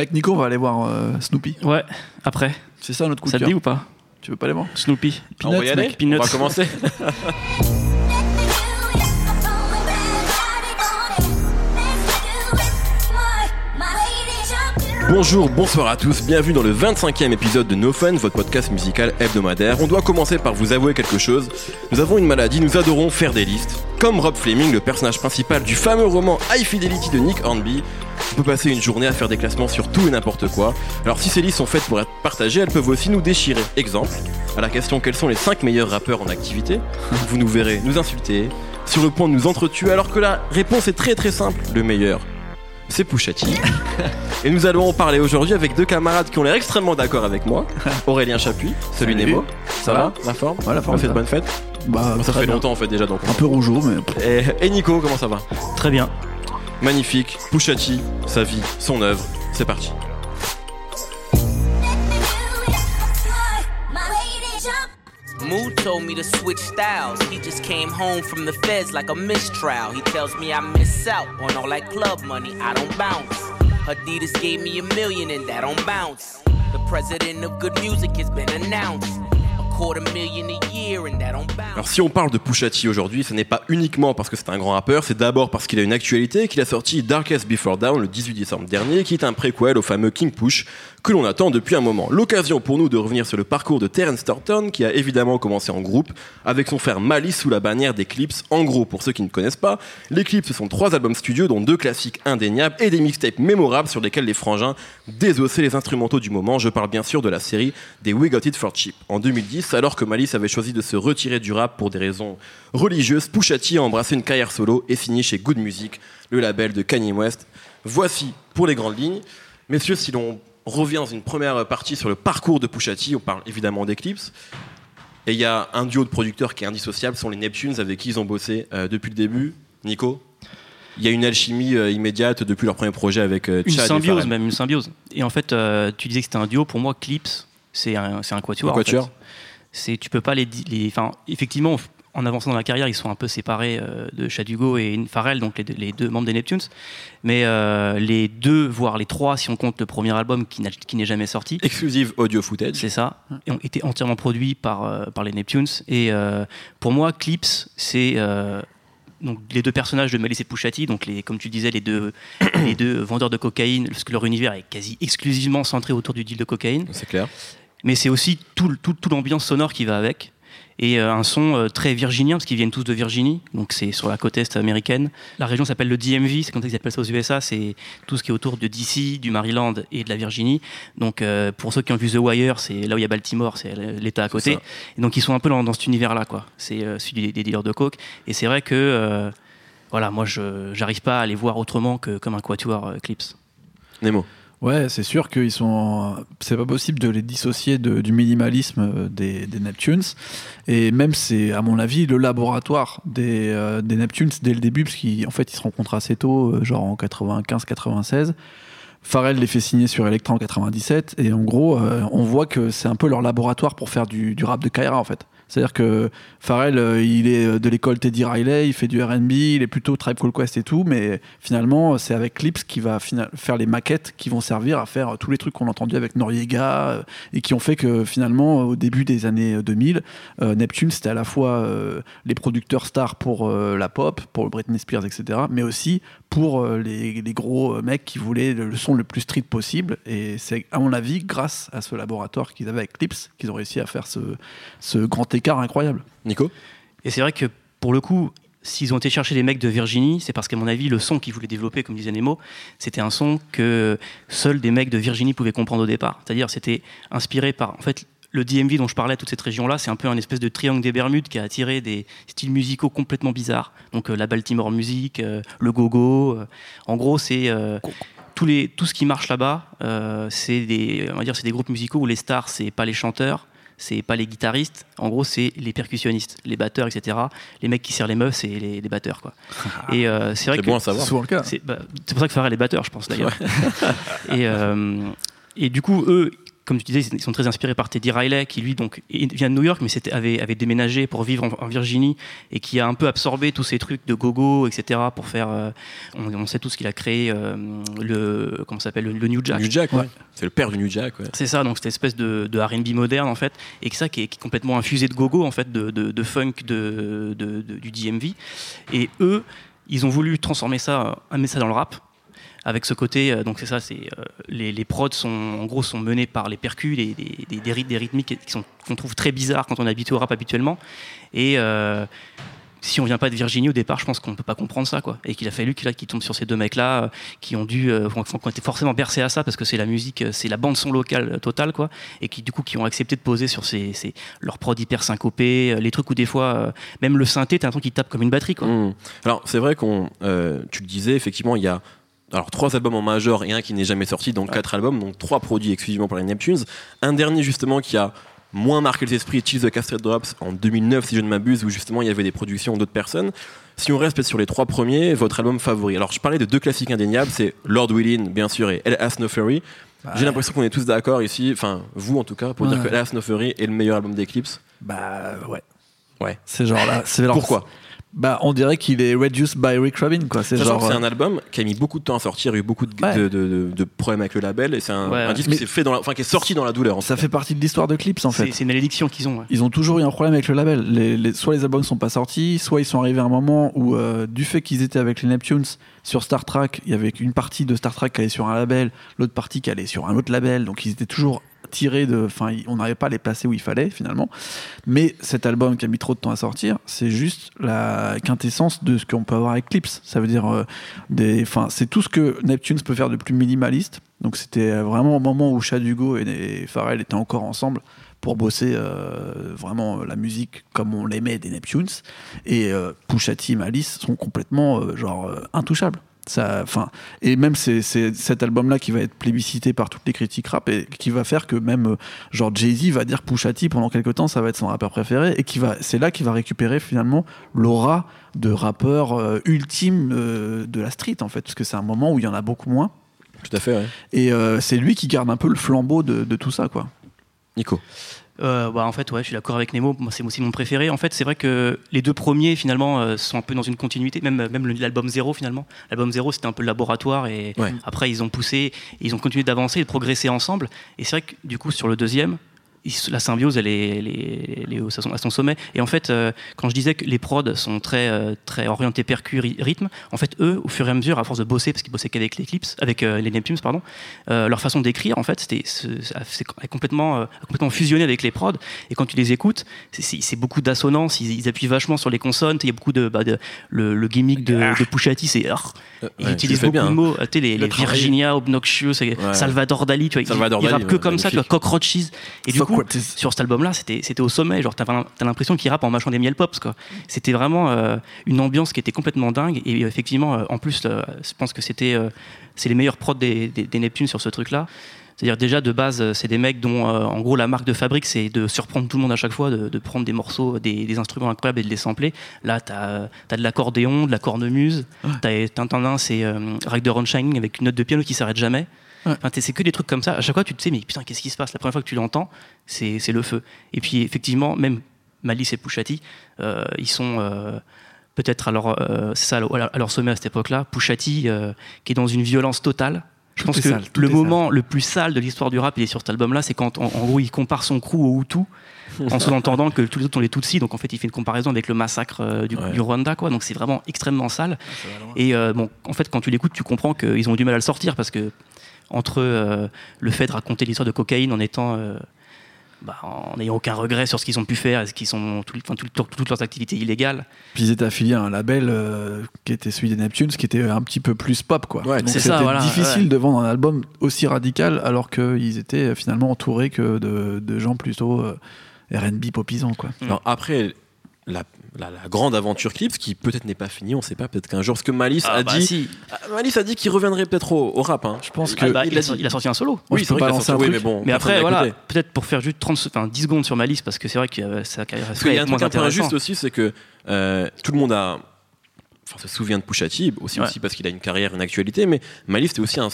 Avec Nico, on va aller voir euh, Snoopy. Ouais, après. C'est ça notre coup Ça de te dit cœur. ou pas? Tu veux pas les voir? Snoopy. on va y Peanuts, aller? mec. Peanuts. On va commencer. Bonjour, bonsoir à tous, bienvenue dans le 25e épisode de No Fun, votre podcast musical hebdomadaire. On doit commencer par vous avouer quelque chose. Nous avons une maladie, nous adorons faire des listes. Comme Rob Fleming, le personnage principal du fameux roman High Fidelity de Nick Hornby, on peut passer une journée à faire des classements sur tout et n'importe quoi. Alors si ces listes sont faites pour être partagées, elles peuvent aussi nous déchirer. Exemple, à la question quels sont les 5 meilleurs rappeurs en activité, vous nous verrez nous insulter, sur le point de nous entretuer, alors que la réponse est très très simple. Le meilleur, c'est Pusha T. Et nous allons en parler aujourd'hui avec deux camarades qui ont l'air extrêmement d'accord avec moi. Aurélien Chapuis, celui Salut. Nemo. Ça va La forme Ouais, la On forme, fait de ça. bonnes fêtes Bah, Ça fait bien. longtemps en fait déjà donc. Un peu rougeau, mais Et, et Nico, comment ça va Très bien. Magnifique. Pusha T, sa vie, son œuvre. C'est parti. Mood told me to switch styles. He just came home from the feds like a mistrial. He tells me I miss out on all that club money. I don't bounce. Adidas gave me a million and that don't bounce. The president of good music has been announced. A quarter million a year and that don't bounce. Alors si on parle de Pusha aujourd'hui, ce n'est pas uniquement parce que c'est un grand rappeur, c'est d'abord parce qu'il a une actualité qu'il a sorti Darkest Before Dawn le 18 décembre dernier, qui est un préquel au fameux King Push que l'on attend depuis un moment. L'occasion pour nous de revenir sur le parcours de Terence Thornton, qui a évidemment commencé en groupe avec son frère Malice sous la bannière des Clips. En gros, pour ceux qui ne connaissent pas, les ce sont trois albums studio dont deux classiques indéniables et des mixtapes mémorables sur lesquels les frangins désossaient les instrumentaux du moment. Je parle bien sûr de la série des We Got It For Cheap. En 2010, alors que Malice avait choisi de se retirer du rap pour des raisons religieuses, Pusha T a embrassé une carrière solo et signé chez Good Music, le label de Kanye West. Voici pour les grandes lignes. Messieurs, si l'on revient dans une première partie sur le parcours de Pusha T, on parle évidemment d'Eclipse. Et il y a un duo de producteurs qui est indissociable, ce sont les Neptunes avec qui ils ont bossé euh, depuis le début. Nico il y a une alchimie euh, immédiate depuis leur premier projet avec euh, Une Chad et symbiose même, une symbiose. Et en fait, euh, tu disais que c'était un duo. Pour moi, Clips, c'est un, un quatuor. Un en quatuor. fait. C'est, tu peux pas les, les. Effectivement, en avançant dans la carrière, ils sont un peu séparés euh, de Chad Hugo et Pharrell, donc les deux, les deux membres des Neptunes. Mais euh, les deux, voire les trois, si on compte le premier album qui, n'est jamais sorti, Exclusive audio footage. C'est ça. Et ont été entièrement produits par, euh, par les Neptunes. Et euh, pour moi, Clips, c'est donc les deux personnages de Malice et Pusha T, donc les, comme tu disais, les deux, les deux vendeurs de cocaïne, parce que leur univers est quasi exclusivement centré autour du deal de cocaïne. C'est clair. Mais c'est aussi tout, tout, tout l'ambiance sonore qui va avec. Et euh, un son euh, très virginien, parce qu'ils viennent tous de Virginie, donc c'est sur la côte est américaine. La région s'appelle le DMV, c'est comme ça qu'ils appellent ça aux USA, c'est tout ce qui est autour de DC, du Maryland et de la Virginie. Donc euh, pour ceux qui ont vu The Wire, c'est là où il y a Baltimore, c'est l'État à côté. Et donc ils sont un peu dans, dans cet univers-là, quoi. C'est euh, celui des, des dealers de coke. Et c'est vrai que, euh, voilà, moi je j'arrive pas à les voir autrement que comme un quatuor Clips. Nemo. Ouais, c'est sûr qu'ils sont. C'est pas possible de les dissocier du minimalisme euh, des, des Neptunes. Et même, c'est, à mon avis, le laboratoire des, euh, des Neptunes dès le début, parce qu'en fait, ils se rencontrent assez tôt, euh, genre en 95-96. Pharrell les fait signer sur Electra en 97 et en gros on voit que c'est un peu leur laboratoire pour faire du, du rap de Kaira en fait. C'est-à-dire que Pharrell euh, il est de l'école Teddy Riley, il fait du R&B, il est plutôt Tribe Called Quest et tout, mais finalement c'est avec Clips qui va faire les maquettes qui vont servir à faire tous les trucs qu'on a entendus avec Noriega euh, et qui ont fait que finalement au début des années 2000, euh, Neptune c'était à la fois euh, les producteurs stars pour euh, la pop, pour Britney Spears etc, mais aussi pour euh, les, les gros euh, mecs qui voulaient le, son le plus street possible. Et c'est, à mon avis, grâce à ce laboratoire qu'ils avaient avec Clips, qu'ils ont réussi à faire ce, ce grand écart incroyable. Nico? Et c'est vrai que pour le coup, s'ils ont été chercher des mecs de Virginie, c'est parce qu'à mon avis, le son qu'ils voulaient développer, comme disait Nemo, c'était un son que seuls des mecs de Virginie pouvaient comprendre au départ. C'est-à-dire, c'était inspiré par. En fait, le DMV dont je parlais, toute cette région-là, c'est un peu un espèce de triangle des Bermudes qui a attiré des styles musicaux complètement bizarres. Donc euh, la Baltimore music, euh, le go-go. euh. en gros, c'est euh, tous les, tout ce qui marche là-bas, euh, c'est des, on va dire, c'est des groupes musicaux où les stars, c'est pas les chanteurs, c'est pas les guitaristes. En gros, c'est les percussionnistes, les batteurs, etc. Les mecs qui serrent les meufs, c'est les, les batteurs, quoi. Et euh, c'est vrai C'est que bon à savoir. C'est souvent le cas. c'est bah, pour ça que Pharrell est batteur, je pense d'ailleurs. et, euh, et du coup, eux, comme tu disais, ils sont très inspirés par Teddy Riley, qui lui donc vient de New York, mais avait, avait déménagé pour vivre en, Virginie et qui a un peu absorbé tous ces trucs de gogo, etc. Pour faire, euh, on, sait tout ce qu'il a créé, euh, le comment s'appelle le, New Jack. New Jack, ouais. C'est le père du New Jack. Ouais. C'est ça, donc cette espèce de, de R&B moderne en fait, et que ça qui est, complètement infusé de gogo en fait, de, de funk, de, du DMV. Et eux, ils ont voulu transformer ça, amener ça dans le rap avec ce côté, euh, donc c'est ça, c'est euh, les, les, prods sont en gros sont menés par les percus, des, des, des, des rythmiques qu'on trouve très bizarres quand on est habitué au rap habituellement. Et euh, si on vient pas de Virginie au départ, je pense qu'on peut pas comprendre ça, quoi. Et qu'il a fallu qu'il tombe sur ces deux mecs-là, qui ont dû, forcément bercés à ça parce que c'est la musique, c'est la bande son locale totale, quoi. Et qui du coup, qui ont accepté de poser sur ces, ces leurs prods hyper syncopés, les trucs où des fois, même le synthé, t'as un truc qui tape comme une batterie, quoi. Mmh. Alors c'est vrai qu'on, tu le disais, effectivement, il y a alors trois albums en major et un qui n'est jamais sorti, donc quatre albums, donc trois produits exclusivement pour les Neptunes. Un dernier justement qui a moins marqué les esprits, Cheese the Castrate Drops en 2009 si je ne m'abuse, où justement il y avait des productions d'autres personnes. Si on reste sur les trois premiers, votre album favori. Alors je parlais de deux classiques indéniables, c'est Lord Willin bien sûr et El Has No Fury. J'ai l'impression qu'on est tous d'accord ici, enfin vous en tout cas, pour dire que El Has No Fury est le meilleur album d'Eclipse. Bah ouais. Ouais. C'est genre là. Pourquoi? Bah, on dirait qu'il est reduced by Rick Rubin, quoi. C'est genre. C'est un euh, album qui a mis beaucoup de temps à sortir, il y a eu beaucoup de, de, problèmes avec le label, et c'est un, disque qui, est fait dans enfin, qui est sorti dans la douleur. ça fait partie de l'histoire de Clips, en fait. C'est une malédiction qu'ils ont. Ils ont toujours eu un problème avec le label. Les, soit les albums sont pas sortis, soit ils sont arrivés à un moment où, euh, du fait qu'ils étaient avec les Neptunes sur Star Trek, il y avait une partie de Star Trek qui allait sur un label, l'autre partie qui allait sur un autre label, donc ils étaient toujours tirés de. Enfin, on n'arrivait pas à les placer où il fallait finalement. Mais cet album qui a mis trop de temps à sortir, c'est juste la quintessence de ce qu'on peut avoir avec Clips. Ça veut dire euh, des. Enfin, c'est tout ce que Neptunes peut faire de plus minimaliste. Donc c'était vraiment au moment où Chad Hugo et, Pharrell étaient encore ensemble pour bosser euh, vraiment la musique comme on l'aimait des Neptunes. Et euh, Pusha T et Malice sont complètement genre intouchables enfin, et même c'est cet album-là qui va être plébiscité par toutes les critiques rap et qui va faire que même euh, genre Jay-Z va dire Pusha T pendant quelques temps, ça va être son rappeur préféré et qui va, c'est là qu'il va récupérer finalement l'aura de rappeur euh, ultime euh, de la street en fait, parce que c'est un moment où il y en a beaucoup moins. Tout à fait. Ouais. Et c'est lui qui garde un peu le flambeau de, de tout ça, quoi. Nico. Euh, bah, en fait, ouais, je suis d'accord avec Nemo. Moi, c'est aussi mon préféré. En fait, c'est vrai que les deux premiers, finalement, euh, sont un peu dans une continuité. Même, même l'album zéro, finalement. L'album zéro, c'était un peu le laboratoire. Et après, ils ont poussé, ils ont continué d'avancer et de progresser ensemble. Et c'est vrai que, du coup, sur le deuxième, la symbiose, elle est, à son sommet. Et en fait, euh, quand je disais que les prods sont très, euh, très orientés percu, rythme, en fait, eux, au fur et à mesure, à force de bosser, parce qu'ils bossaient qu'avec les clips, avec euh, les Neptunes, pardon, leur façon d'écrire, en fait, c'était complètement, complètement fusionné avec les prods. Et quand tu les écoutes, c'est beaucoup d'assonance, ils, appuient vachement sur les consonnes. Il y a beaucoup de, bah, le, gimmick de, de Pushati, c'est ils utilisent beaucoup de hein. mots, tu sais, les, Virginia, Obnoxious, Salvador Dali, tu vois, Salvador ils, que comme ça, tu vois, Cockroaches. Et du coup, sur cet album-là, c'était au sommet. Genre, t'as as, l'impression qu'il rappe en mâchant des miel pops, quoi. C'était vraiment euh, une ambiance qui était complètement dingue. Et effectivement, euh, en plus, euh, je pense que c'était c'est les meilleurs prods des, des, Neptunes sur ce truc-là. C'est-à-dire déjà de base, c'est des mecs dont en gros la marque de fabrique c'est de surprendre tout le monde à chaque fois, de, prendre des morceaux, des, instruments incroyables et de les sampler. Là, tu as, de l'accordéon, de la cornemuse, ouais. tu as, un c'est euh, Rack de Shining avec une note de piano qui s'arrête jamais c'est que des trucs comme ça. À chaque fois, tu te sais, mais putain, qu'est-ce qui se passe? La première fois que tu l'entends, c'est le feu. Et puis, effectivement, même Malice et Pouchati, euh, ils sont euh, peut-être à, leur, euh, ça, à leur sommet à cette époque-là. Pouchati, qui est dans une violence totale. Je pense que le moment le plus sale de l'histoire du rap, il est sur cet album-là, c'est quand, en, gros, il compare son crew au Hutu, en sous-entendant que tous les autres sont les Tutsis. Donc, en fait, il fait une comparaison avec le massacre du, Rwanda, quoi. Donc, c'est vraiment extrêmement sale. Et bon, en fait, quand tu l'écoutes, tu comprends qu'ils ont du mal à le sortir parce que entre euh, le fait de raconter l'histoire de cocaïne en étant euh, bah, en n'ayant aucun regret sur ce qu'ils ont pu faire, ce qu'ils sont tout, toutes leurs activités illégales. Puis ils étaient affiliés à un label euh, qui était celui des Neptunes, qui était un petit peu plus pop, quoi. Ouais, c'est ça. C'était difficile de vendre un album aussi radical, alors qu'ils étaient finalement entourés que de, gens plutôt R&B popisants, quoi. Alors après, la, la, grande aventure Clips qui peut-être n'est pas finie, on sait pas, peut-être qu'un jour, ce que Malice ah, a bah dit, ah, Malice a dit qu'il reviendrait peut-être au, rap. Hein. Je pense ah, que bah, il, a, sorti un solo. Oui, c'est vrai qu'il a mais bon. Mais après, voilà, peut-être pour faire juste 30, enfin, 10 secondes sur Malice, parce que c'est vrai que ça Parce qu'il y a un truc un peu injuste aussi, c'est que euh, tout le monde a Enfin, se souvient de Pusha T, aussi, aussi parce qu'il a une carrière, une actualité, mais Malice c'était aussi un,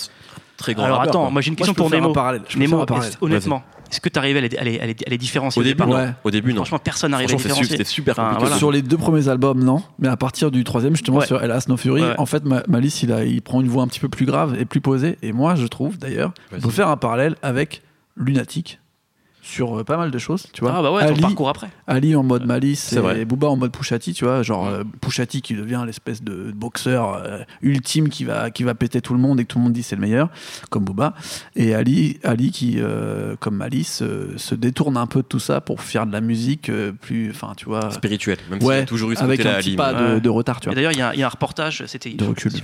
très grand Alors rappeur, attends, quoi. moi j'ai une question pour un Nemo. Nemo, un parallèle. honnêtement, est-ce que tu arrives à les, à les- à les- à les différencier Au début, non. Ouais. Au début, non. Franchement, personne n'arrive à différencier. c'était super Enfin, compliqué. voilà. Sur les deux premiers albums, non. Mais à partir du troisième, justement, Ouais. sur Hélas No Fury, Ouais. en fait, Ma- Malice, il, a, il prend une voix un petit peu plus grave et plus posée. Et moi, je trouve, d'ailleurs, on peut faire un parallèle avec Lunatic sur euh, pas mal de choses, tu vois. Ah bah ouais, ton Ali, parcours après. Ali en mode Malice C'est et vrai. Booba en mode Pushati, tu vois, genre euh, Pushati qui devient l'espèce de boxeur euh, ultime qui va qui va péter tout le monde et que tout le monde dit c'est le meilleur, comme Booba, et Ali Ali qui euh, comme Malice euh, se détourne un peu de tout ça pour faire de la musique euh, plus, enfin tu vois, Spirituel. Même ouais, a toujours eu ce avec un petit Ali. pas de, Ouais. de retard, tu vois. d'ailleurs, il y, a- il y a un reportage, c'était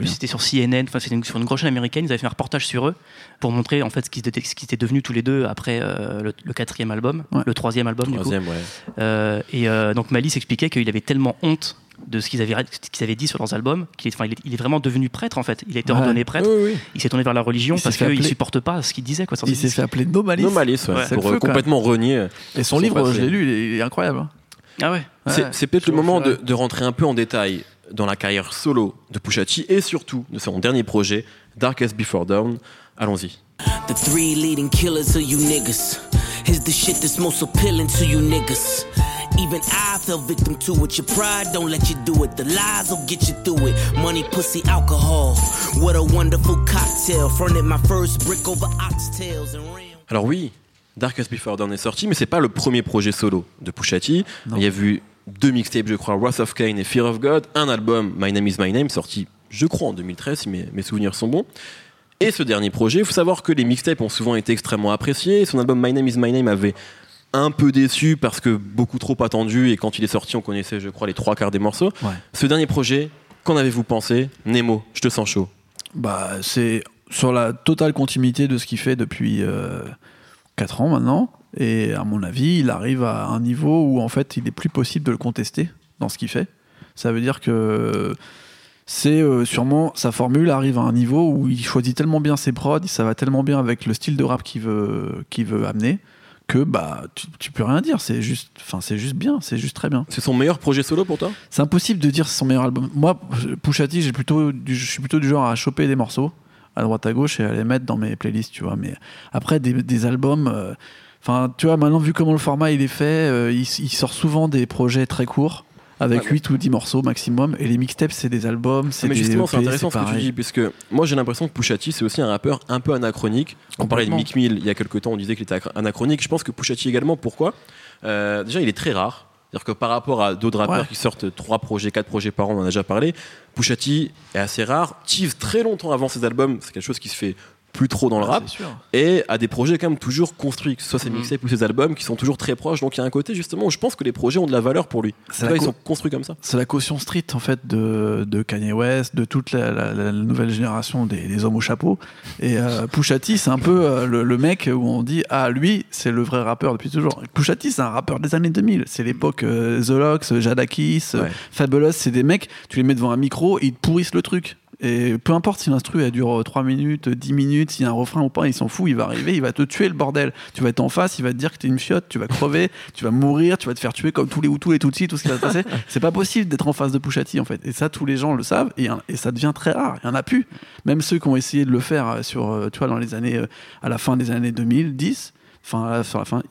si sur CNN, enfin c'était sur une grosse chaîne américaine, ils avaient fait un reportage sur eux pour montrer en fait ce qu'ils étaient, ce qu'ils étaient devenus tous les deux après euh, le, le quatrième album, Ouais. le troisième album du coup. Ouais. Euh, et euh, donc Malice expliquait qu'il avait tellement honte de ce qu'ils avaient, qu'ils avaient dit sur leurs albums qu'il est, enfin, il est, il est vraiment devenu prêtre en fait. Il a été Ouais. ordonné prêtre. Oui, oui. Il s'est tourné vers la religion parce qu'il appeler- supporte pas ce qu'il disait quoi. Il ses s'est fait appeler No Malice. No Malice, ouais, Ouais. C'est pour euh, feu, complètement renier. Et son Son livre, passé. je l'ai lu, il est, il est incroyable. hein. Ah ouais. C'est Ouais. c'est peut-être le moment de, de rentrer un peu en détail dans la carrière solo de Pushati et surtout de son dernier projet, Darkest Before Dawn. Allons-y. The three leading killers of you niggas. Here's the shit that's most appealing to you niggas. Even I fell victim to it. Your pride don't let you do it. The lies will get you through it. Money, pussy, alcohol. What a wonderful cocktail. Fronted my first brick over oxtails and ran. Alors oui, Darkest Before Dawn est sorti, mais c'est pas le premier projet solo de Pushati. Non. Il y a vu deux mixtapes, je crois, Wrath of Cain et Fear of God, un album, My Name Is My Name, sorti, je crois, en 2013, si mes, mes souvenirs sont bons. Et ce dernier projet, il faut savoir que les mixtapes ont souvent été extrêmement appréciés. Son album My Name Is My Name avait un peu déçu parce que beaucoup trop attendu et quand il est sorti, on connaissait, je crois, les trois quarts des morceaux. Ouais. Ce dernier projet, qu'en avez-vous pensé? Nemo, je te sens chaud. Bah, c'est sur la totale continuité de ce qu'il fait depuis 4 ans maintenant. Et à mon avis, il arrive à un niveau où en fait, il est plus possible de le contester dans ce qu'il fait. Ça veut dire que c'est euh, sûrement sa formule arrive à un niveau où il choisit tellement bien ses prods, ça va tellement bien avec le style de rap qu'il veut, veut amener que bah tu, tu peux rien dire. C'est juste, enfin c'est juste bien, c'est juste très bien. C'est son meilleur projet solo pour toi? C'est impossible de dire c'est son meilleur album. Moi, Pushati, j'ai plutôt, du- je suis plutôt du genre à choper des morceaux à droite à gauche et à les mettre dans mes playlists, tu vois. Mais après, des, des albums, euh, enfin, tu vois, maintenant vu comment le format il est fait, euh, il, il sort souvent des projets très courts avec Ouais, 8 ou 10 morceaux maximum. Et les mixtapes, c'est des albums, c'est Ah, mais des justement, c'est EP, intéressant ce que tu dis, puisque moi j'ai l'impression que Pushati c'est aussi un rappeur un peu anachronique. On parlait de. Mick Mill il y a quelques temps, on disait qu'il était anachronique. Je pense que Pushati également, pourquoi? Euh, Déjà, il est très rare. C'est-à-dire que par rapport à d'autres rappeurs Ouais. qui sortent 3 projets, 4 projets par an, on en a déjà parlé, Pushati est assez rare, tease très longtemps avant ses albums, c'est quelque chose qui se fait plus trop dans le Ah, rap, et a des projets quand même toujours construits, que ce soit ses Mhm. mixtapes ou ses albums, qui sont toujours très proches. Donc il y a un côté justement où je pense que les projets ont de la valeur pour lui. C'est ils sont construits comme ça. C'est la caution street en fait de, de Kanye West, de toute la, la- la nouvelle génération des, des hommes au chapeau. Et euh, Pusha T, c'est un peu euh, le, le mec où on dit ah lui c'est le vrai rappeur depuis toujours. Pusha T c'est un rappeur des années 2000. C'est l'époque euh, The Lox, Jadakis, Ouais. Fabulous. C'est des mecs tu les mets devant un micro et ils te pourrissent le truc. Et peu importe si l'instru elle dure 3 minutes, 10 minutes, s'il y a un refrain ou pas, il s'en fout, il va arriver, il va te tuer le bordel. Tu vas être en face, il va te dire que t'es une fiotte, tu vas crever, tu vas mourir, tu vas te faire tuer comme tous les Hutus et Tutsis, tout ce qui va se passer. C'est pas possible d'être en face de Pushati en fait. Et ça, tous les gens le savent et, et ça devient très rare. Il y en a plus. Même ceux qui ont essayé de le faire euh, sur, euh, tu vois, dans les années, euh, à la fin des années 2010, enfin, sur la fin,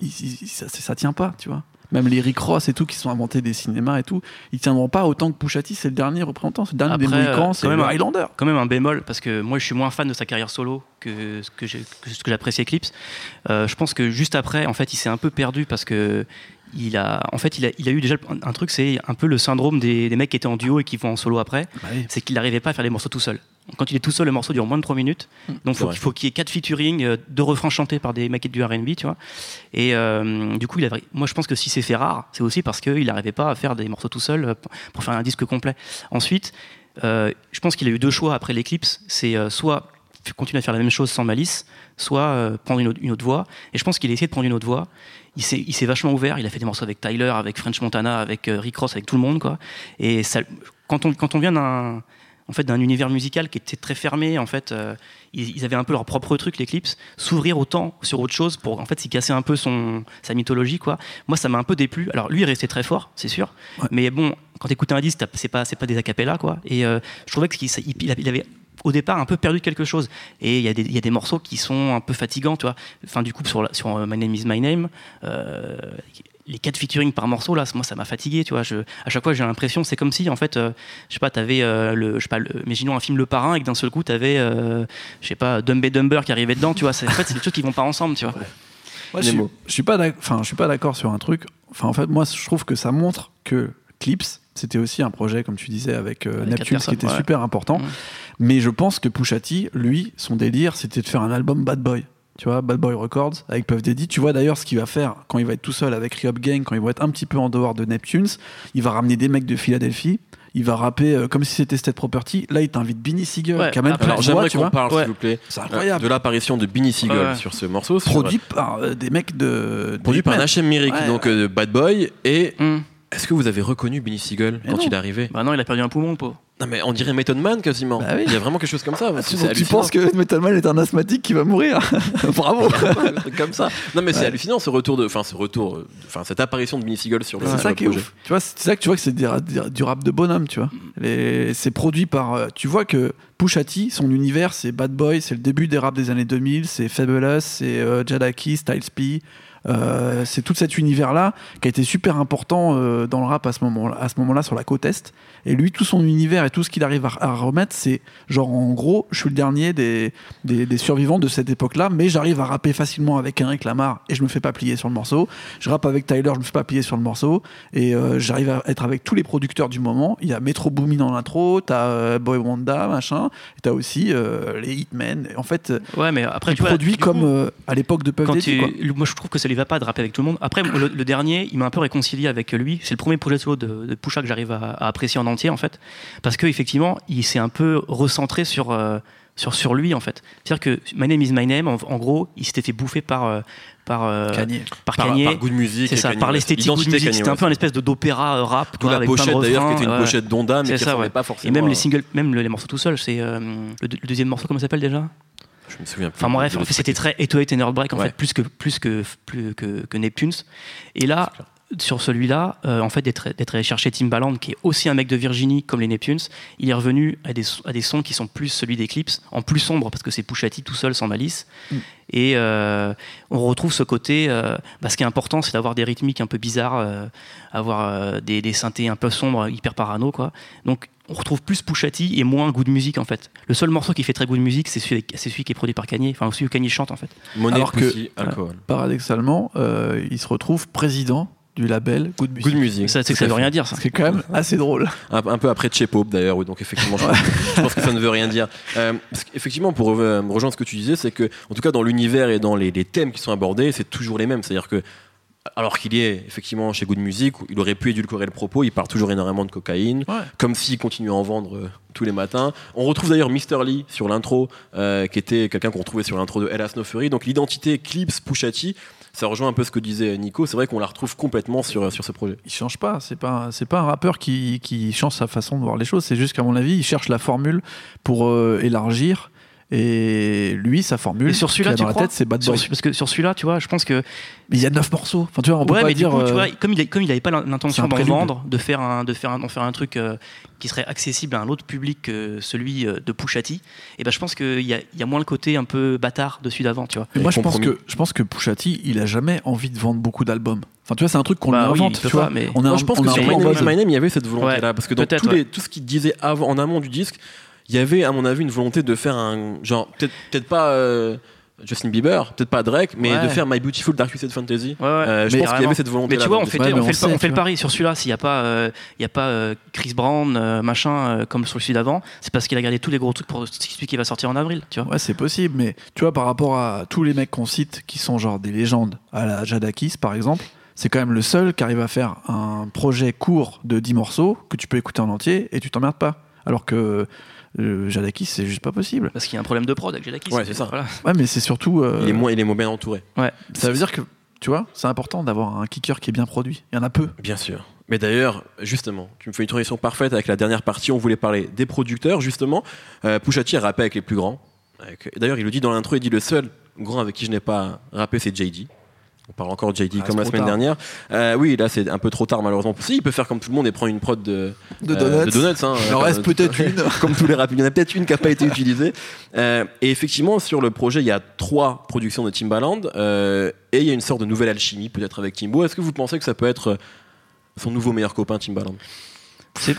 ça, ça tient pas, tu vois. Même les Rick Ross et tout qui sont inventés des cinémas et tout, ils tiendront pas autant que Pushati, c'est le dernier représentant, c'est le dernier des Après, Mohicans, euh, c'est quand même le un- Highlander. quand même un bémol parce que moi je suis moins fan de sa carrière solo que ce que j'apprécie Eclipse. Euh, je pense que juste après, en fait, il s'est un peu perdu parce que il a, en fait, il a, il a eu déjà un un truc, c'est un peu le syndrome des, des mecs qui étaient en duo et qui vont en solo après. Bah oui. C'est qu'il n'arrivait pas à faire les morceaux tout seul. Quand il est tout seul, le morceau dure moins de 3 minutes. Donc faut vrai. il faut qu'il y ait quatre featuring, euh, deux refrains chantés par des mecs du R&B, tu vois. Et euh, du coup, il a, moi je pense que si c'est fait rare, c'est aussi parce qu'il n'arrivait pas à faire des morceaux tout seul euh, pour faire un disque complet. Ensuite, euh, je pense qu'il a eu deux choix après l'éclipse. C'est euh, soit continuer à faire la même chose sans malice, soit euh, prendre une autre, une autre voie. Et je pense qu'il a essayé de prendre une autre voie. Il s'est, vachement ouvert. Il a fait des morceaux avec Tyler, avec French Montana, avec euh, Rick Ross, avec tout le monde, quoi. Et ça, quand on, quand on vient d'un, en fait, d'un univers musical qui était très fermé, en fait, euh, ils, ils avaient un peu leur propre truc, l'éclipse. S'ouvrir autant sur autre chose pour, en fait, s'y casser un peu son, sa mythologie, quoi. Moi, ça m'a un peu déplu. Alors, lui est resté très fort, c'est sûr. Ouais. Mais bon, quand t'écoutes un disque, c'est pas, c'est pas des acapellas, quoi. Et euh, je trouvais que il, il avait au départ un peu perdu quelque chose. Et il y, a des- il y a des morceaux qui sont un peu fatigants, tu vois. Enfin, du coup, sur, la- sur euh, My Name is My Name, euh, les quatre featuring par morceau, là, moi, ça m'a fatigué, tu vois. Je, à chaque fois, j'ai l'impression, c'est comme si, en fait, euh, je sais pas, t'avais euh, le, je sais pas, le- imaginons un film Le Parrain et que d'un seul coup, t'avais, euh, je sais pas, Dumb and Dumber qui arrivait dedans, tu vois. C'est- En fait, c'est des trucs qui vont pas ensemble, tu vois. Moi, je, je suis pas enfin, je suis pas d'accord sur un truc. Enfin, en fait, moi, je trouve que ça montre que Clips, c'était aussi un projet, comme tu disais, avec euh, Avec qui était ouais. super important. Mm. Mais je pense que Pusha T, lui, son délire, c'était de faire un album Bad Boy. Tu vois, Bad Boy Records avec Puff Daddy. Tu vois d'ailleurs ce qu'il va faire quand il va être tout seul avec Re-Up Gang, quand il va être un petit peu en dehors de Neptunes. Il va ramener des mecs de Philadelphie. Il va rapper euh, comme si c'était State Property. Là, il t'invite Benny Siegel, Ouais, qui a même après, Alors j'aimerais qu'on parle, Ouais. s'il vous plaît, C'est euh, incroyable. de l'apparition de Benny Siegel Ouais. sur ce morceau. sur- Produit par euh, des mecs de. produit par mecs. H.M. Merrick, Ouais, donc euh, Bad Boy. Et Hum. est-ce que vous avez reconnu Benny Siegel Mais quand non. il est arrivé? Bah non, il a perdu un poumon, pauvre. Non mais on dirait Method Man quasiment. Bah oui. Il y a vraiment quelque chose comme ça. Ah, tu, penses que Metal Man est un asthmatique qui va mourir Bravo comme ça. Non mais c'est hallucinant ce retour de, enfin ce retour, enfin cette apparition de Benny Siegel sur le, C'est ça qui est ouf. Tu vois, c'est ça que tu vois que c'est du rap de bonhomme, tu vois. Les- C'est produit par. euh, Tu vois que Pusha T, son univers, c'est Bad Boy, c'est le début des raps des années 2000, c'est Fabulous, c'est euh, Jadaki, Styles P. euh, c'est tout cet univers-là qui a été super important euh, dans le rap à ce moment-là, à ce moment-là sur la côte est. Et lui, tout son univers et tout ce qu'il arrive à, à remettre, c'est genre en gros, je suis le dernier des, des, des survivants de cette époque-là, mais j'arrive à rapper facilement avec Henrik Lamar et je me fais pas plier sur le morceau. Je rappe avec Tyler, je me fais pas plier sur le morceau. Et euh, j'arrive à être avec tous les producteurs du moment. Il y a Metro Boomin dans l'intro, t'as Boy Wanda, machin, et t'as aussi les Hitmen. En fait, Ouais, mais après, il tu produit du comme coup, à l'époque de Puff Daddy, moi je trouve que ça lui va pas de rapper avec tout le monde. Après le, le dernier, il m'a un peu réconcilié avec lui. C'est le premier projet solo de, de Pusha que j'arrive à, à apprécier en entier en fait, parce que effectivement, il s'est un peu recentré sur euh, sur sur lui en fait. C'est-à-dire que My Name is My Name, en, en gros, il s'était fait bouffer par euh, par euh, Kanye. par Par, Kanye. par goût de musique. C'est et ça, Kanye par l'esthétique musique. Kanye C'était un peu un espèce de d'opéra rap. D'où la avec pochette d'ailleurs qui était une ouais. pochette d'Onda mais qui ça, ouais. pas Et forcément. même à- les singles, même le- les morceaux tout seuls, c'est euh, le, le deuxième morceau comment ça s'appelle déjà? Je me souviens plus. Enfin bref, en fait, c'était très Eto'o et Heartbreak en Ouais. fait, plus que plus que plus que, que Neptunes. Et là, sur celui-là, euh, en fait, d'être allé chercher Timbaland, qui est aussi un mec de Virginie comme les Neptunes, il est revenu à des à des sons qui sont plus celui d'Eclipse, en plus sombre parce que c'est Pusha T tout seul sans malice. Mm. Et euh, on retrouve ce côté. euh, bah, ce qui est important, c'est d'avoir des rythmiques un peu bizarres, avoir des, des synthés un peu sombres, hyper parano, quoi. Donc on retrouve plus Pusha T et moins goût de musique en fait. Le seul morceau qui fait très goût de musique, c'est celui, c'est qui est produit par Kanye, enfin celui où Kanye chante en fait. Monnaie, Alors que- Pussy, alcool. Paradoxalement, euh, il se retrouve président du label Good Music. Good music. Ça, c'est ça à veut rien dire ça. Ce qui est quand même assez drôle. un, un peu après Che Pope d'ailleurs, oui, donc effectivement, je, pense, je pense que ça ne veut rien dire. Euh, parce qu'effectivement, pour euh, rejoindre ce que tu disais, c'est que, en tout cas, dans l'univers et dans les, les thèmes qui sont abordés, c'est toujours les mêmes. C'est-à-dire que, alors qu'il est effectivement chez Good Music, il aurait pu édulcorer le propos, il parle toujours énormément de cocaïne, Ouais. comme s'il continuait à en vendre euh, tous les matins. On retrouve d'ailleurs Mr. Lee sur l'intro, euh, qui était quelqu'un qu'on retrouvait sur l'intro de Hell Has No Fury. Donc l'identité Clips Pusha T, ça rejoint un peu ce que disait Nico. C'est vrai qu'on la retrouve complètement sur, sur ce projet. Il change pas. C'est pas, c'est pas un rappeur qui, qui change sa façon de voir les choses. C'est juste qu'à mon avis, il cherche la formule pour euh, élargir. Et lui, sa formule, Et sur celui-là, a dans la crois tête, c'est Bad Sur- Boy. parce que sur celui-là, tu vois, je pense que Mais il y a neuf morceaux. Enfin, tu vois, on peut ouais, pas mais dire. du coup, tu euh, vois, comme il, comme il n'avait pas l'intention d'en vendre, de faire un, de faire un, d'en faire un truc euh, qui serait accessible à un autre public que celui euh, de Pusha T, et ben je pense qu'il y a, il y a moins le côté un peu bâtard de celui d'avant, tu vois. mais moi, je pense, que, je pense que Pusha T, il a jamais envie de vendre beaucoup d'albums. Enfin, tu vois, c'est un truc qu'on Bah oui, invente. peut tu vois. pas, mais- On a je pense on que a sur My Name il y avait cette volonté-là. Ouais, parce que dans tous les- tout ce qu'il disait avant, en amont du disque, il y avait, à mon avis, une volonté de faire un. Genre, peut-être peut-être pas euh, Justin Bieber, peut-être pas Drake, mais Ouais. de faire My Beautiful Dark Twisted Fantasy. Ouais, ouais. Euh, je Mais pense qu'il y avait cette volonté Mais tu vois, on fait, Ouais, on fait, on le, on fait pari sur celui-là. S'il n'y a pas, euh, il y a pas euh, Chris Brown, euh, machin, euh, comme sur celui d'avant, c'est parce qu'il a gardé tous les gros trucs pour celui qui va sortir en avril, tu vois. Ouais, c'est possible, mais tu vois, par rapport à tous les mecs qu'on cite qui sont genre des légendes, à la Jadakis par exemple, c'est quand même le seul qui arrive à faire un projet court de 10 morceaux que tu peux écouter en entier et tu t'emmerdes pas. Alors que euh, Jadakis, c'est juste pas possible. Parce qu'il y a un problème de prod avec Jadakis. Ouais, c'est ça. Voilà. Ouais, mais c'est surtout. euh, Il est moins, il est moins bien entouré. ça veut dire que, tu vois, c'est important d'avoir un kicker qui est bien produit. Il y en a peu. Bien sûr. Mais d'ailleurs, justement, tu me fais une transition parfaite avec la dernière partie. On voulait parler des producteurs, justement. Euh, Pusha T a rappé avec les plus grands. D'ailleurs, il le dit dans l'intro, il dit le seul grand avec qui je n'ai pas rappé, c'est JD. On parle encore de JD Ah, comme la semaine tard. dernière. Euh, oui, là c'est un peu trop tard malheureusement. Si, il peut faire comme tout le monde et prendre une prod de, De euh, donuts. de donuts, hein. Il en reste peut-être une. comme tous les rapides. Il y en a peut-être une qui n'a pas été utilisée. Euh, et effectivement, sur le projet, il y a trois productions de Timbaland et il y a une sorte de nouvelle alchimie peut-être avec Timbo. Est-ce que vous pensez que ça peut être son nouveau meilleur copain Timbaland?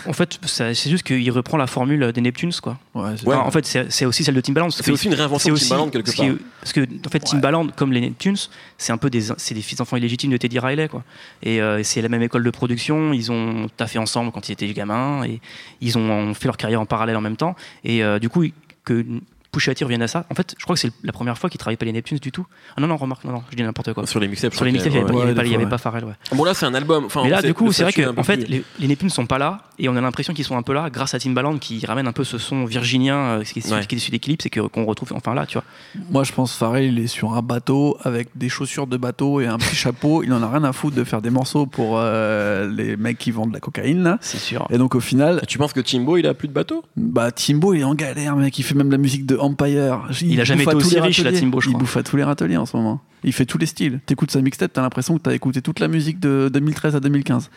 En fait, c'est juste qu'il reprend la formule des Neptunes, quoi. Ouais, c'est Ouais. Enfin, en fait, c'est c'est aussi celle de Timbaland. C'est aussi une réinvention de Timbaland quelque qui part. parce que en fait, Timbaland, comme les Neptunes, c'est un peu des, c'est des fils d'enfants illégitimes de Teddy Riley, quoi. Et euh, c'est la même école de production. Ils ont taffé ensemble quand ils étaient gamins et ils ont fait leur carrière en parallèle en même temps. Et euh, du coup, que Pusha T revienne à ça. En fait, je crois que c'est la première fois qu'ils travaillaient pas les Neptunes du tout. Ah non, non, remarque, non, non, je dis n'importe quoi. Sur les mixtapes. Sur les mixtapes, il n'y qu'il avait, pas- il y avait ouais, pas- il y avait des pas fois, Pharrell, ouais. Bon là c'est un album. Enfin, Mais là, du coup, c'est vrai que en fait, plus- les, les Neptunes sont pas là et on a l'impression qu'ils sont un peu là grâce à Timbaland qui ramène un peu ce son virginien euh, qui est issu, Ouais. qui est issu des clips et qu'on retrouve enfin là, tu vois. Moi, je pense Pharrell, il est sur un bateau avec des chaussures de bateau et un petit chapeau. Il en a rien à foutre de faire des morceaux pour euh, les mecs qui vendent de la cocaïne. Là. C'est sûr. Et donc, au final, Tu penses que Timbo il a plus de bateau? bah, Timbo, il est en galère, mec. Il fait même la musique de Empire. Il a jamais été aussi les riche, râteliers. Timbo, je Il crois. bouffe à tous les râteliers en ce moment. Il fait tous les styles. T'écoutes sa mixtape, t'as l'impression que t'as écouté toute la musique de 2013 à 2015.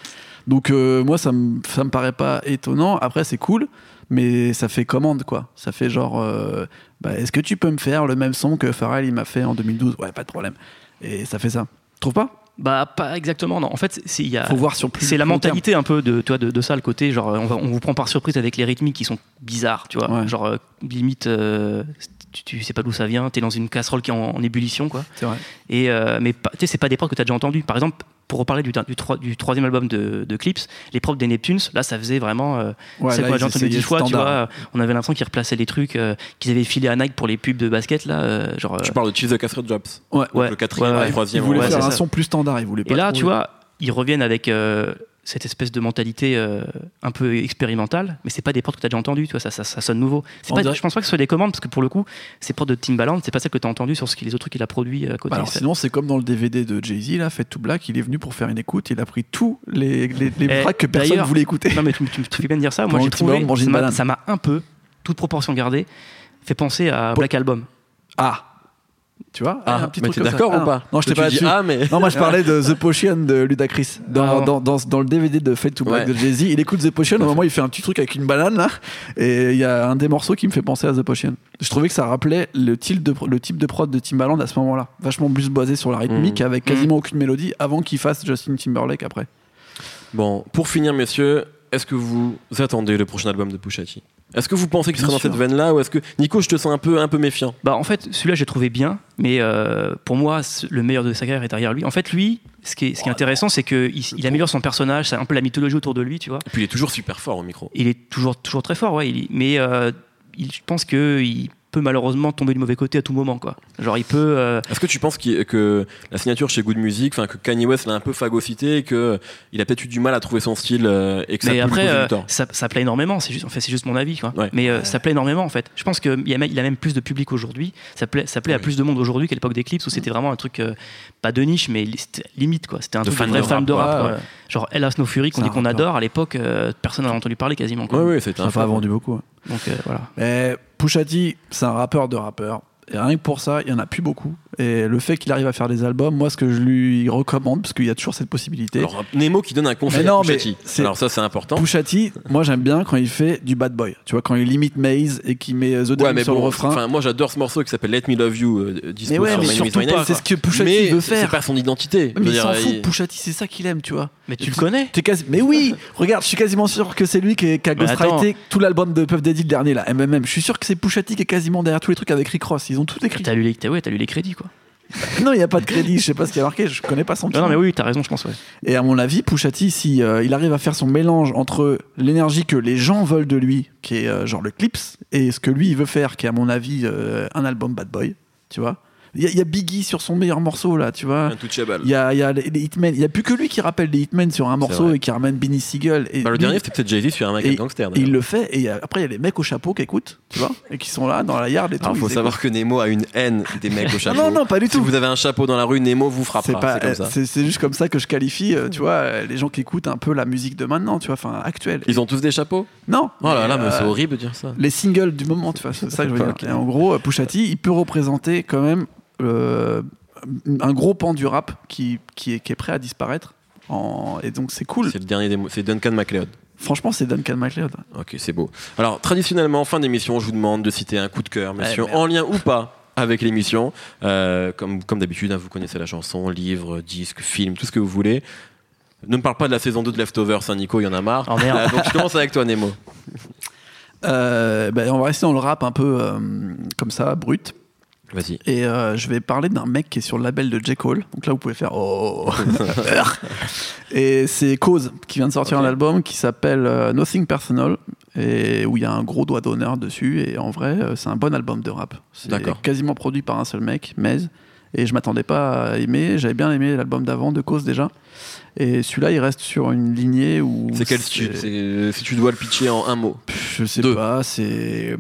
Donc, euh, moi, ça me, ça me paraît pas étonnant. Après, c'est cool, mais ça fait commande, quoi. Ça fait genre, euh, bah, est-ce que tu peux me faire le même son que Pharrell, il m'a fait en 2012 Ouais, pas de problème. Et ça fait ça. Trouve pas? Bah pas exactement. Non, en fait, c'est il y a. Faut voir sur plus C'est la terme. mentalité un peu de, toi, de, de ça, le côté genre on, va- on vous prend par surprise avec les rythmiques qui sont bizarres, tu vois. Ouais. Genre euh, limite, tu, tu sais pas d'où ça vient, t'es dans une casserole qui est en, en ébullition, quoi. C'est vrai. Et euh, mais tu sais, c'est pas des prods que t'as déjà entendu. Par exemple, pour reparler du, du, troi- du troisième album de, de Clips, les prods des Neptunes, là, ça faisait vraiment. euh, Ouais, c'est quoi, ils j'ai entendu dix fois, tu vois. euh, On avait l'impression qu'ils replaçaient les trucs euh, qu'ils avaient filés à Nike pour les pubs de basket, là. euh, genre, Tu euh, parle de Cheese the Castle Drops. Ouais. ouais, le quatrième, ouais, ouais. le troisième. Il voulait ouais, faire c'est un ça. son plus standard. Il voulait pas Et là, trop- tu vois, ils reviennent avec euh, cette espèce de mentalité euh, un peu expérimentale, mais c'est pas des portes que tu as déjà entendues, tu vois, ça, ça, ça sonne nouveau. Pas, dirait- je pense pas que ce soit des commandes, parce que pour le coup, ces portes de Timbaland, c'est pas celles que tu as entendues sur ce qui, les autres trucs qu'il a produits à côté. Bah alors sinon c'est comme dans le DVD de Jay-Z là, Fade to Black, il est venu pour faire une écoute, il a pris tous les, les, les Eh, tracks que personne voulait écouter. Non, mais tu, tu- tu fais bien de dire ça. Moi, j'ai trouvé, ça m'a- banane. ça m'a un peu, toute proportion gardée, fait penser à. Black Album. Ah Tu vois Ah, un petit mais t'es d'accord Ah, ou non. pas Non, je t'ai pas là-dessus. Ah, mais. Non, moi je parlais de The Potion de Ludacris. Dans, Ah. dans, dans, dans le DVD de Fade to Black de Jay-Z, il écoute The Potion, au moment il fait un petit truc avec une banane là, et il y a un des morceaux qui me fait penser à The Potion. Je trouvais que ça rappelait le type de, le type de prod de Timbaland à ce moment-là. Vachement plus basé sur la rythmique, Mhm. avec quasiment aucune mélodie, avant qu'il fasse Justin Timberlake après. Bon, pour finir, messieurs, est-ce que vous attendez le prochain album de Pusha T? Est-ce que vous pensez qu'il sera dans sûr. cette veine-là ou est-ce que Nico, je te sens un peu, un peu méfiant? Bah en fait, celui-là j'ai trouvé bien, mais euh, pour moi le meilleur de sa carrière est derrière lui. En fait, lui, ce qui est, ce qui est intéressant, c'est qu'il il améliore son personnage, c'est un peu la mythologie autour de lui, tu vois. Et puis il est toujours super fort au micro. Il est toujours, toujours très fort, ouais. il- mais euh, il- je pense qu'il peut malheureusement tomber du mauvais côté à tout moment, quoi. Genre, il peut. euh, Est-ce que tu penses que la signature chez Good Music, enfin que Kanye West l'a un peu phagocyté et que il a peut-être eu du mal à trouver son style euh, et que ça mais lui après, euh, ça, ça plaît énormément. C'est juste, en fait, c'est juste mon avis, quoi. Ouais. Mais euh, ça plaît énormément, en fait. Je pense qu'il y a, il a même plus de public aujourd'hui. Ça plaît, ça plaît à plus de monde aujourd'hui qu'à l'époque des clips où c'était vraiment un truc euh, pas de niche, mais li- limite, quoi. C'était un De truc fan de vrai de fan de rap. quoi. ouais. Genre Hellas No Fury qu'on dit un qu'on rappeur. adore à l'époque, euh, personne n'en a entendu parler quasiment. quoi. Ouais, ouais, c'était Ça un n'a pas vendu beaucoup. Donc euh, voilà. Mais Pusha c'est un rappeur de rappeurs. Et rien que pour ça, il y en a plus beaucoup. Et le fait qu'il arrive à faire des albums, moi, ce que je lui recommande, parce qu'il y a toujours cette possibilité. Alors, Nemo qui donne un conseil Mais non, à mais c'est- Alors ça, c'est important. Pusha T, moi j'aime bien quand il fait du bad boy. Tu vois, quand il limite Maze et qu'il met The Ouais, mais sur bon, le refrain. enfin, moi j'adore ce morceau qui s'appelle Let Me Love You, euh, mais ouais, sur mais My Name is surtout pas. C'est ce que mais veut c'est faire. pas son identité. Mais il s'en fout, il- Pusha T, c'est ça qu'il aime, tu vois. Mais tu le connais quasi... Mais oui Regarde, je suis quasiment sûr que c'est lui qui, a ghostwrité tout l'album de Puff Daddy le dernier, là, MMM. Je suis sûr que c'est Pusha T qui est quasiment derrière tous les trucs avec Rick Ross. Ils ont tout écrit. T'as lu, les- t'as- ouais, t'as lu les crédits, quoi. Non, il n'y a pas de crédit, je sais pas ce qu'il y a marqué, je connais pas son Non, non, mais oui, t'as raison, je pense, ouais. Et à mon avis, Pusha T, si euh, il arrive à faire son mélange entre l'énergie que les gens veulent de lui, qui est euh, genre le clips, et ce que lui il veut faire, qui est à mon avis euh, un album bad boy, tu vois. Il y, a- il y a Biggie sur son meilleur morceau là, tu vois. Intouchable. Il y a, il y a les, les Hitmen, il y a plus que lui qui rappelle les Hitmen sur un morceau et qui ramène Benny Siegel. Et Bah, le lui, dernier, c'était peut-être Jay-Z sur un mec Et- gangster. et il le fait, et il y a- après il y a les mecs au chapeau qui écoutent, tu vois, et qui sont là dans la yard et tout. Alors, faut savoir que Nemo a une haine des mecs au écoutent. chapeau. Non, non, non, pas du Si tout. vous avez un chapeau dans la rue, Nemo vous C'est frappera. pas, C'est c'est juste comme ça que je qualifie, euh, tu vois, euh, les gens qui écoutent un peu la musique de maintenant, tu vois, enfin actuelle. Ils ont tous des chapeaux? Non. Oh là là, mais, c'est euh, horrible de dire ça. les singles du moment, tu vois, c'est ça que je veux dire. Et en gros, euh, Pusha T, il peut représenter quand même euh, un gros pan du rap qui, qui, est, qui est prêt à disparaître. En- et donc c'est cool. C'est le dernier c'est Duncan MacLeod. Franchement, c'est Duncan MacLeod. Ok, c'est beau. Alors, traditionnellement, en fin d'émission, je vous demande de citer un coup de cœur, messieurs, merde. en lien ou pas avec l'émission. Euh, comme comme d'habitude, hein, vous connaissez la chanson, livre, disque, film, tout ce que vous voulez. Ne me parle pas de la saison 2 de Leftovers, hein, Nico, il y en a marre. Oh, merde. Donc, je commence avec toi, Nemo. Euh, ben, on va rester dans le rap un peu euh, comme ça, brut. Vas-y. Et euh, je vais parler d'un mec qui est sur le label de J. Cole. Donc là, vous pouvez faire Oh Et c'est Cause qui vient de sortir un album qui s'appelle euh, Nothing Personal. Et où il y a un gros doigt d'honneur dessus. Et en vrai, euh, c'est un bon album de rap. C'est D'accord. quasiment produit par un seul mec, Mez. Et je m'attendais pas à aimer. J'avais bien aimé l'album d'avant de Cause déjà. Et celui-là, il reste sur une lignée où. C'est quel style? Si tu dois le pitcher en un mot. Je sais Deux. pas, c'est.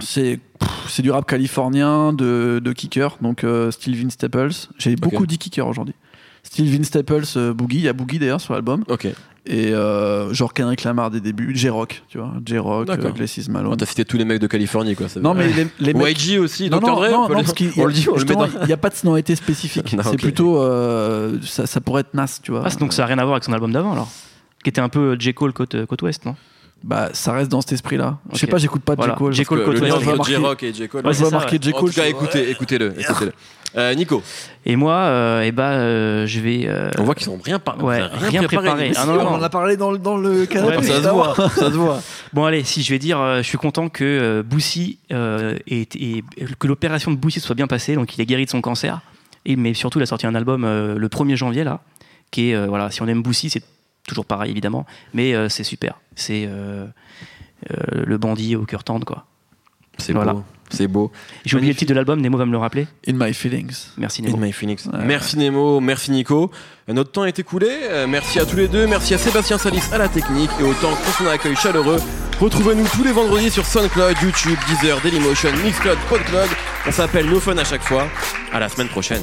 C'est c'est du rap californien de, de kicker, donc euh, Staples. J'ai beaucoup dit kicker aujourd'hui. Vince Staples, euh, Boogie, il y a Boogie d'ailleurs sur l'album. Ok. Et euh, genre Kendrick Lamar des débuts, J-Rock, tu vois. J-Rock, euh, Glacis Oh, Malone. T'as cité tous les mecs de Californie, quoi. ça non, mais les, les mecs. YG aussi, Non, Dr. non, Dre, non, on non, le- on dit, on le met justement, dans- il n'y a pas de sonorité spécifique. C'est plutôt. euh, ça, ça pourrait être Nas, tu vois. Ah, c'est- donc ça n'a rien à voir avec son album d'avant alors Qui était un peu J. Cole côte, côte ouest, non? Bah, ça reste dans cet esprit-là. Je sais pas, j'écoute pas Voilà. J. Cole. J. Cole côte le lien entre J-Rock et J. Cole. Moi, Ouais, marqué ouais. J. En Cole. tout cas, écoutez, écoutez-le, écoutez-le. Euh, Nico, Et moi, euh, eh ben, euh, je vais. euh, on voit qu'ils sont rien, par... Ouais, rien préparé. Ah, non, non, on en a parlé dans, le- dans le canapé. Ouais, Ça se voit, ça se voit. Bon allez, si je vais dire, euh, je suis content que euh, Boussy euh, ait- ait- que l'opération de Boussy soit bien passée, donc il est guéri de son cancer. Et mais surtout, il a sorti un album euh, le 1er janvier là, qui est euh, voilà, si on aime Boussy, c'est toujours pareil évidemment, mais euh, c'est super. C'est euh, euh, le bandit au cœur tendre quoi. C'est Voilà. beau, c'est beau. J'ai oublié le titre de l'album, Nemo va me le rappeler. In My Feelings. Merci In Nemo. My Phoenix. Ouais. Merci Nemo, merci Nico. Notre temps est écoulé. Merci à tous les deux. Merci à Sébastien Salis à la technique et autant pour son accueil chaleureux. Retrouvez-nous tous les vendredis sur SoundCloud, YouTube, Deezer, Dailymotion, Mixcloud, Podcloud. On s'appelle No Fun à chaque fois. À la semaine prochaine.